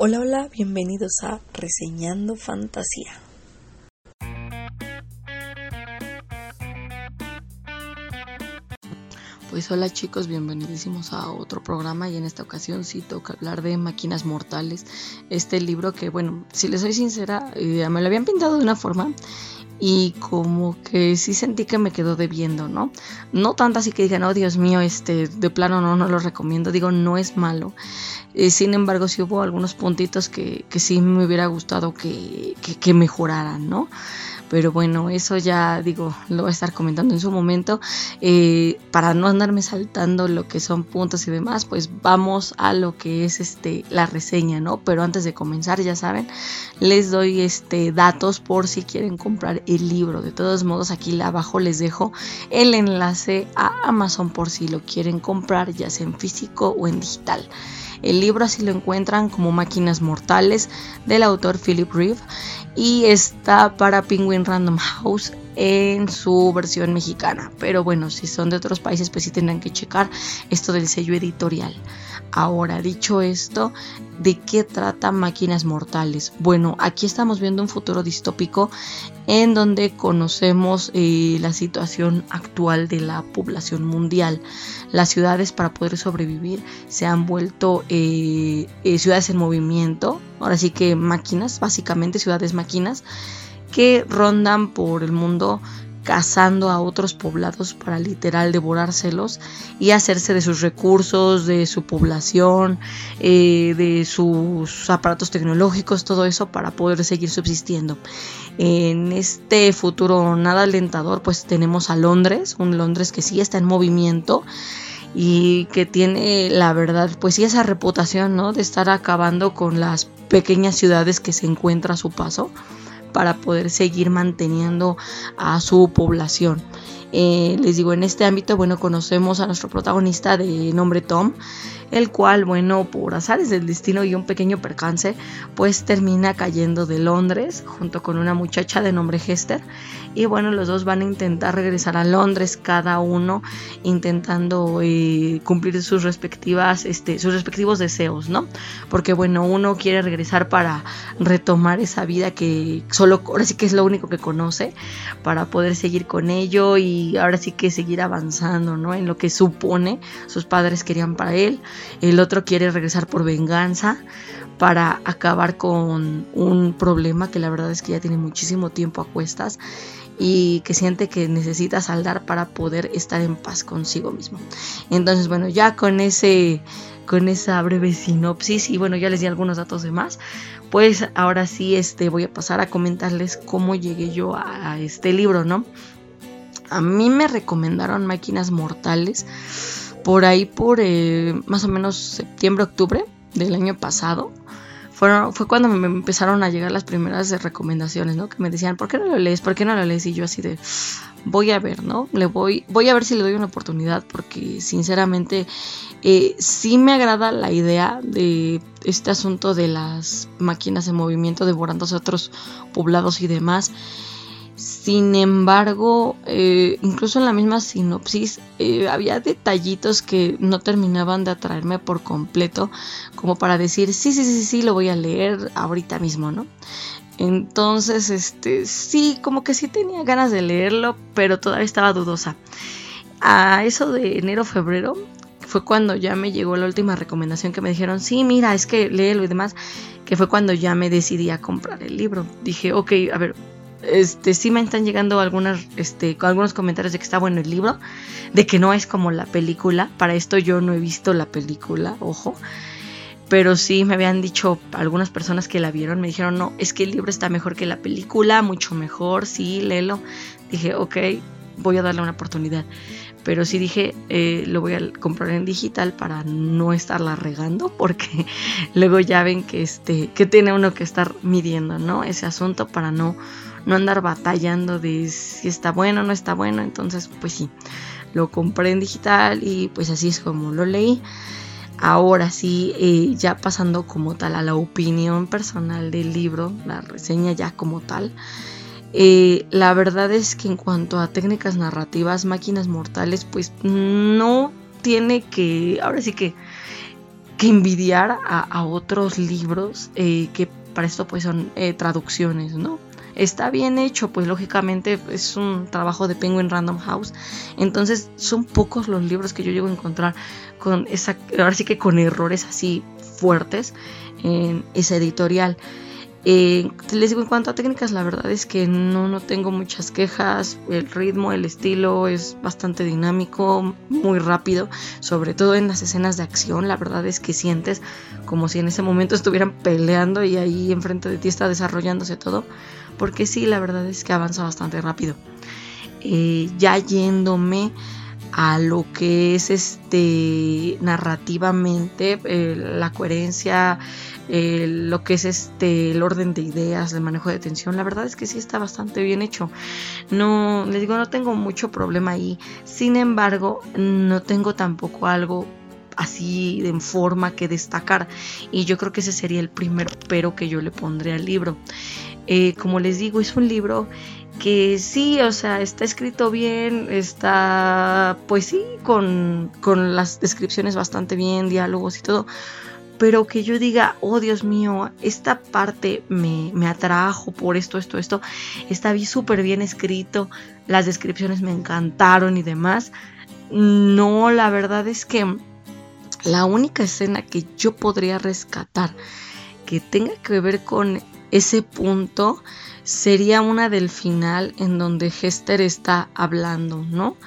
Hola, hola, bienvenidos a Reseñando Fantasía. Pues hola chicos, bienvenidísimos a otro programa y en esta ocasión sí toca hablar de Máquinas Mortales, este libro que bueno, si les soy sincera, eh, me lo habían pintado de una forma y como que sí sentí que me quedó debiendo, ¿no? No tanto así que digan, oh Dios mío, este, de plano no, no lo recomiendo, digo, no es malo. Eh, sin embargo, sí hubo algunos puntitos que, que sí me hubiera gustado que, que mejoraran, ¿no? Pero bueno, eso ya digo, lo voy a estar comentando en su momento. Eh, para no andarme saltando lo que son puntos y demás, pues vamos a lo que es este la reseña, ¿no? Pero antes de comenzar, ya saben, les doy este datos por si quieren comprar el libro. De todos modos, aquí abajo les dejo el enlace a Amazon por si lo quieren comprar, ya sea en físico o en digital. El libro así lo encuentran como Máquinas Mortales del autor Philip Reeve y está para Penguin Random House en su versión mexicana. Pero bueno, si son de otros países, pues sí tendrán que checar esto del sello editorial. Ahora, dicho esto, ¿de qué trata Máquinas Mortales? Bueno, aquí estamos viendo un futuro distópico en donde conocemos eh, la situación actual de la población mundial. Las ciudades para poder sobrevivir se han vuelto eh, eh, ciudades en movimiento, ahora sí que máquinas, básicamente ciudades máquinas que rondan por el mundo cazando a otros poblados para literal devorárselos y hacerse de sus recursos, de su población, eh, de sus aparatos tecnológicos, todo eso para poder seguir subsistiendo. En este futuro nada alentador, pues tenemos a Londres, un Londres que sí está en movimiento y que tiene la verdad pues sí esa reputación no de estar acabando con las pequeñas ciudades que se encuentra a su paso para poder seguir manteniendo a su población. Eh, les digo, en este ámbito, bueno, conocemos a nuestro protagonista de nombre Tom, el cual, bueno, por azares del destino y un pequeño percance, pues termina cayendo de Londres junto con una muchacha de nombre Hester. Y bueno, los dos van a intentar regresar a Londres, cada uno intentando eh, cumplir sus respectivas, este, sus respectivos deseos, ¿no? Porque bueno, uno quiere regresar para retomar esa vida que solo, ahora sí que es lo único que conoce, para poder seguir con ello y ahora sí que seguir avanzando, ¿no? En lo que supone sus padres querían para él el otro quiere regresar por venganza para acabar con un problema que la verdad es que ya tiene muchísimo tiempo a cuestas y que siente que necesita saldar para poder estar en paz consigo mismo. Entonces, bueno, ya con ese con esa breve sinopsis y bueno, ya les di algunos datos de más, pues ahora sí este voy a pasar a comentarles cómo llegué yo a, a este libro, ¿no? A mí me recomendaron Máquinas Mortales por ahí por eh, más o menos septiembre, octubre del año pasado. Fue cuando me empezaron a llegar las primeras recomendaciones, ¿no? Que me decían, ¿por qué no lo lees? ¿Por qué no lo lees? Y yo así de, voy a ver, ¿no? Le voy, voy a ver si le doy una oportunidad, porque sinceramente eh, sí me agrada la idea de este asunto de las máquinas en movimiento devorándose a otros poblados y demás. Sin embargo, eh, incluso en la misma sinopsis eh, había detallitos que no terminaban de atraerme por completo, como para decir, sí, sí, sí, sí, lo voy a leer ahorita mismo, ¿no? Entonces, este, sí, como que sí tenía ganas de leerlo, pero todavía estaba dudosa. A eso de enero, febrero, fue cuando ya me llegó la última recomendación que me dijeron, sí, mira, es que léelo y demás, que fue cuando ya me decidí a comprar el libro. Dije, ok, a ver, este sí me están llegando algunas este algunos comentarios de que está bueno el libro de que no es como la película. Para esto yo no he visto la película ojo. Pero sí me habían dicho algunas personas que la vieron me dijeron no es que el libro está mejor que la película mucho mejor sí léelo dije ok voy a darle una oportunidad pero sí dije eh, lo voy a comprar en digital para no estarla regando porque luego ya ven que este que tiene uno que estar midiendo no ese asunto para no no andar batallando de si está bueno o no está bueno. Entonces, pues sí, lo compré en digital y pues así es como lo leí. Ahora sí, eh, ya pasando como tal a la opinión personal del libro, la reseña ya como tal. Eh, la verdad es que en cuanto a técnicas narrativas, máquinas mortales, pues no tiene que, ahora sí que que envidiar a, otros libros eh, que para esto pues son eh, traducciones, ¿no? Está bien hecho, pues lógicamente es un trabajo de Penguin Random House. Entonces son pocos los libros que yo llego a encontrar con esa, ahora sí que con errores así fuertes en esa editorial. Eh, les digo, en cuanto a técnicas, la verdad es que no, no tengo muchas quejas. El ritmo, el estilo es bastante dinámico, muy rápido, sobre todo en las escenas de acción. La verdad es que sientes como si en ese momento estuvieran peleando y ahí enfrente de ti está desarrollándose todo. Porque sí, la verdad es que avanza bastante rápido. Eh, ya yéndome a lo que es este narrativamente eh, la coherencia eh, lo que es este el orden de ideas el manejo de tensión la verdad es que sí está bastante bien hecho. No les digo no tengo mucho problema ahí. Sin embargo no tengo tampoco algo así en forma que destacar y yo creo que ese sería el primer pero que yo le pondré al libro. Eh, como les digo es un libro que sí, o sea, está escrito bien, está, pues sí, con, las descripciones bastante bien, diálogos y todo, pero que yo diga, oh Dios mío, esta parte me, me atrajo por esto, esto, esto, está súper bien escrito, las descripciones me encantaron y demás. No, la verdad es que la única escena que yo podría rescatar que tenga que ver con ese punto sería una del final en donde Hester está hablando, ¿no?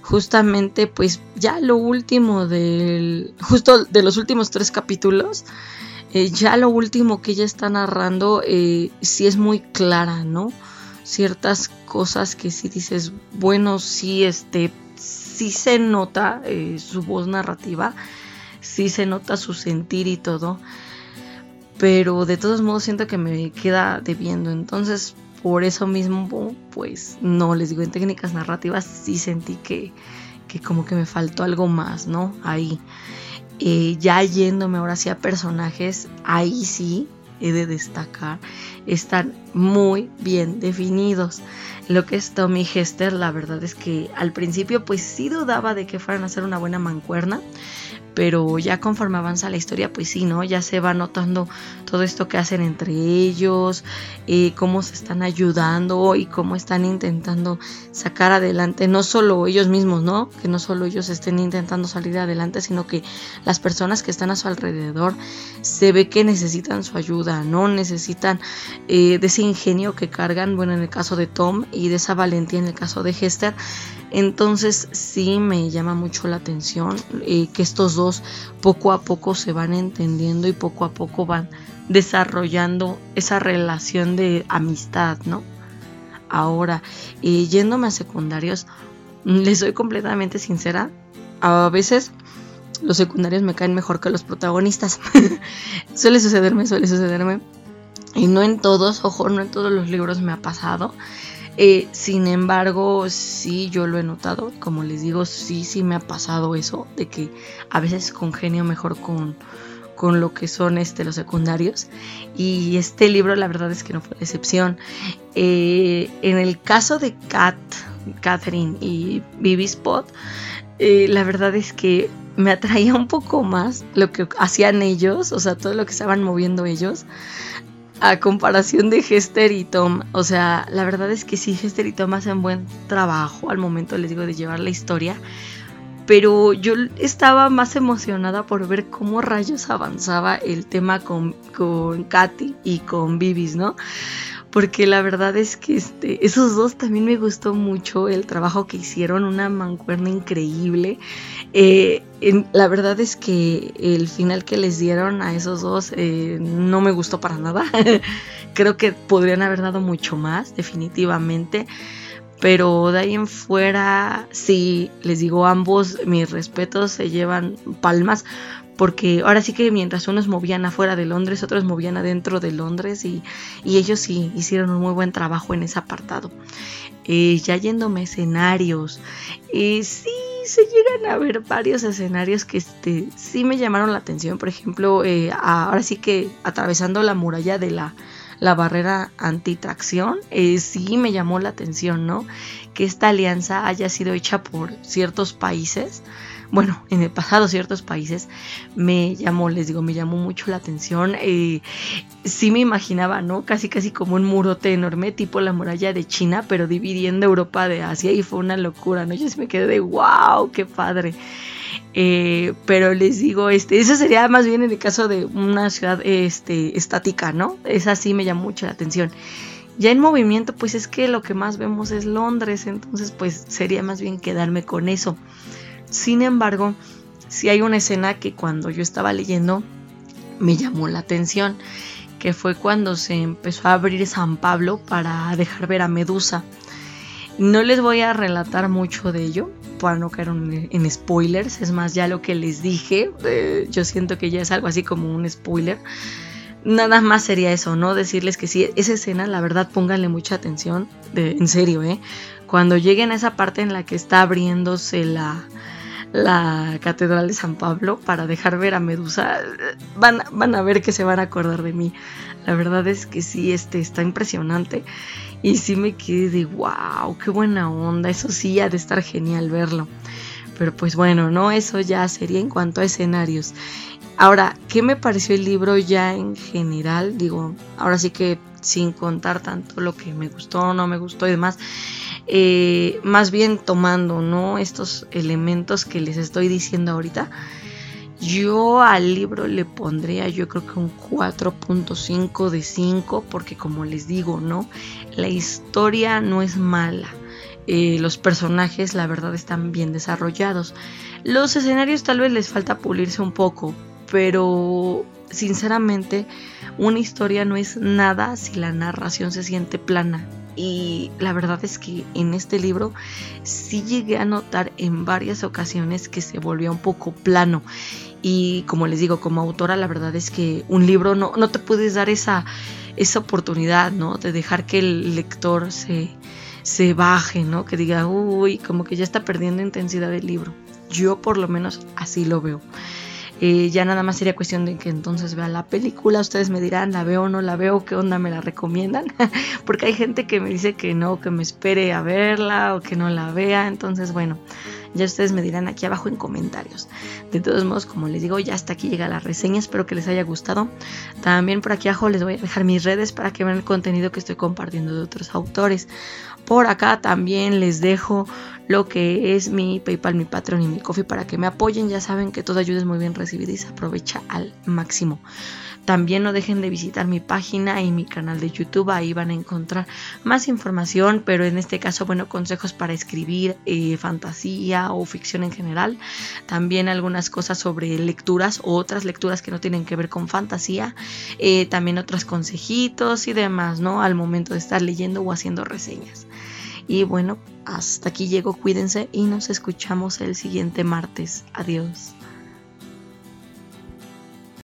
Justamente pues ya lo último del, justo de los últimos tres capítulos, eh, ya lo último que ella está narrando eh, sí es muy clara, ¿no? Ciertas cosas que sí dices, bueno, sí, este, sí se nota eh, su voz narrativa, sí se nota su sentir y todo pero de todos modos siento que me queda debiendo. Entonces, por eso mismo, pues no, les digo, en técnicas narrativas sí sentí que, que como que me faltó algo más, ¿no? Ahí. Eh, ya yéndome ahora sí a personajes, ahí sí he de destacar, están muy bien definidos. Lo que es Tommy Hester, la verdad es que al principio pues sí dudaba de que fueran a ser una buena mancuerna, pero ya conforme avanza la historia, pues sí, ¿no? Ya se va notando todo esto que hacen entre ellos, eh, cómo se están ayudando y cómo están intentando sacar adelante, no solo ellos mismos, ¿no? Que no solo ellos estén intentando salir adelante, sino que las personas que están a su alrededor se ve que necesitan su ayuda, ¿no? Necesitan eh, de ese ingenio que cargan, bueno, en el caso de Tom y de esa valentía en el caso de Hester, entonces sí me llama mucho la atención eh, que estos dos poco a poco se van entendiendo y poco a poco van desarrollando esa relación de amistad, ¿no? Ahora, eh, yéndome a secundarios, les soy completamente sincera, a veces los secundarios me caen mejor que los protagonistas. suele sucederme, suele sucederme. Y no en todos, ojo, no en todos los libros me ha pasado. Eh, sin embargo, sí, yo lo he notado, como les digo, sí, sí me ha pasado eso, de que a veces congenio mejor con, con lo que son este, los secundarios. Y este libro, la verdad es que no fue excepción. Eh, en el caso de Kat, Catherine y Bibi Spot, eh, la verdad es que me atraía un poco más lo que hacían ellos, o sea, todo lo que estaban moviendo ellos, a comparación de Hester y Tom. O sea, la verdad es que sí, Hester y Tom hacen buen trabajo al momento, les digo, de llevar la historia. Pero yo estaba más emocionada por ver cómo rayos avanzaba el tema con, con Katy y con Bibis, ¿no? Porque la verdad es que este, esos dos también me gustó mucho el trabajo que hicieron, una mancuerna increíble. Eh, la verdad es que el final que les dieron a esos dos eh, no me gustó para nada. Creo que podrían haber dado mucho más, definitivamente. Pero de ahí en fuera, sí, les digo, ambos mis respetos se llevan palmas porque ahora sí que mientras unos movían afuera de Londres, otros movían adentro de Londres y, ellos sí hicieron un muy buen trabajo en ese apartado. Eh, ya yéndome a escenarios, eh, sí se llegan a ver varios escenarios que este, sí me llamaron la atención, por ejemplo, eh, ahora sí que atravesando la muralla de la, la barrera antitracción, eh, sí me llamó la atención, ¿no? Que esta alianza haya sido hecha por ciertos países bueno, en el pasado ciertos países, me llamó, les digo, me llamó mucho la atención. Eh, sí me imaginaba, ¿no? Casi, casi como un murote enorme, tipo la muralla de China, pero dividiendo Europa de Asia y fue una locura, ¿no? Yo sí me quedé de, wow, qué padre. Eh, pero les digo, este, eso sería más bien en el caso de una ciudad este, estática, ¿no? Esa sí me llamó mucho la atención. Ya en movimiento, pues es que lo que más vemos es Londres, entonces pues sería más bien quedarme con eso. Sin embargo, sí hay una escena que cuando yo estaba leyendo me llamó la atención, que fue cuando se empezó a abrir San Pablo para dejar ver a Medusa. No les voy a relatar mucho de ello para no caer en, spoilers, es más, ya lo que les dije, eh, yo siento que ya es algo así como un spoiler nada más sería eso, ¿no? Decirles que sí, esa escena, la verdad, pónganle mucha atención, en serio, ¿eh? Cuando lleguen a esa parte en la que está abriéndose la, la Catedral de San Pablo para dejar ver a Medusa, van, van a ver que se van a acordar de mí. La verdad es que sí, este está impresionante. Y sí me quedé de wow, qué buena onda. Eso sí, ha de estar genial verlo. Pero pues bueno, no, eso ya sería en cuanto a escenarios. Ahora, ¿qué me pareció el libro ya en general? Digo, ahora sí que sin contar tanto lo que me gustó, no me gustó y demás, eh, más bien tomando, ¿no? Estos elementos que les estoy diciendo ahorita, yo al libro le pondría yo creo que un 4.5 de 5 porque como les digo, ¿no? La historia no es mala. Eh, los personajes la verdad están bien desarrollados. Los escenarios tal vez les falta pulirse un poco, pero sinceramente una historia no es nada si la narración se siente plana. Y la verdad es que en este libro sí llegué a notar en varias ocasiones que se volvía un poco plano. Y como les digo, como autora, la verdad es que un libro no, no te puedes dar esa, esa oportunidad, ¿no? De dejar que el lector se, se baje, ¿no? Que diga, uy, como que ya está perdiendo intensidad el libro. Yo por lo menos así lo veo. Eh, ya nada más sería cuestión de que entonces vea la película. Ustedes me dirán, ¿la veo o no la veo? ¿Qué onda me la recomiendan? Porque hay gente que me dice que no, que me espere a verla o que no la vea. Entonces, bueno, ya ustedes me dirán aquí abajo en comentarios. De todos modos, como les digo, ya hasta aquí llega la reseña. Espero que les haya gustado. También por aquí abajo les voy a dejar mis redes para que vean el contenido que estoy compartiendo de otros autores. Por acá también les dejo lo que es mi PayPal, mi Patreon y mi Coffee para que me apoyen. Ya saben que toda ayuda es muy bien recibida y se aprovecha al máximo. También no dejen de visitar mi página y mi canal de YouTube, ahí van a encontrar más información, pero en este caso, bueno, consejos para escribir eh, fantasía o ficción en general. También algunas cosas sobre lecturas o otras lecturas que no tienen que ver con fantasía. Eh, también otros consejitos y demás, ¿no? Al momento de estar leyendo o haciendo reseñas. Y bueno, hasta aquí llego, cuídense y nos escuchamos el siguiente martes. Adiós.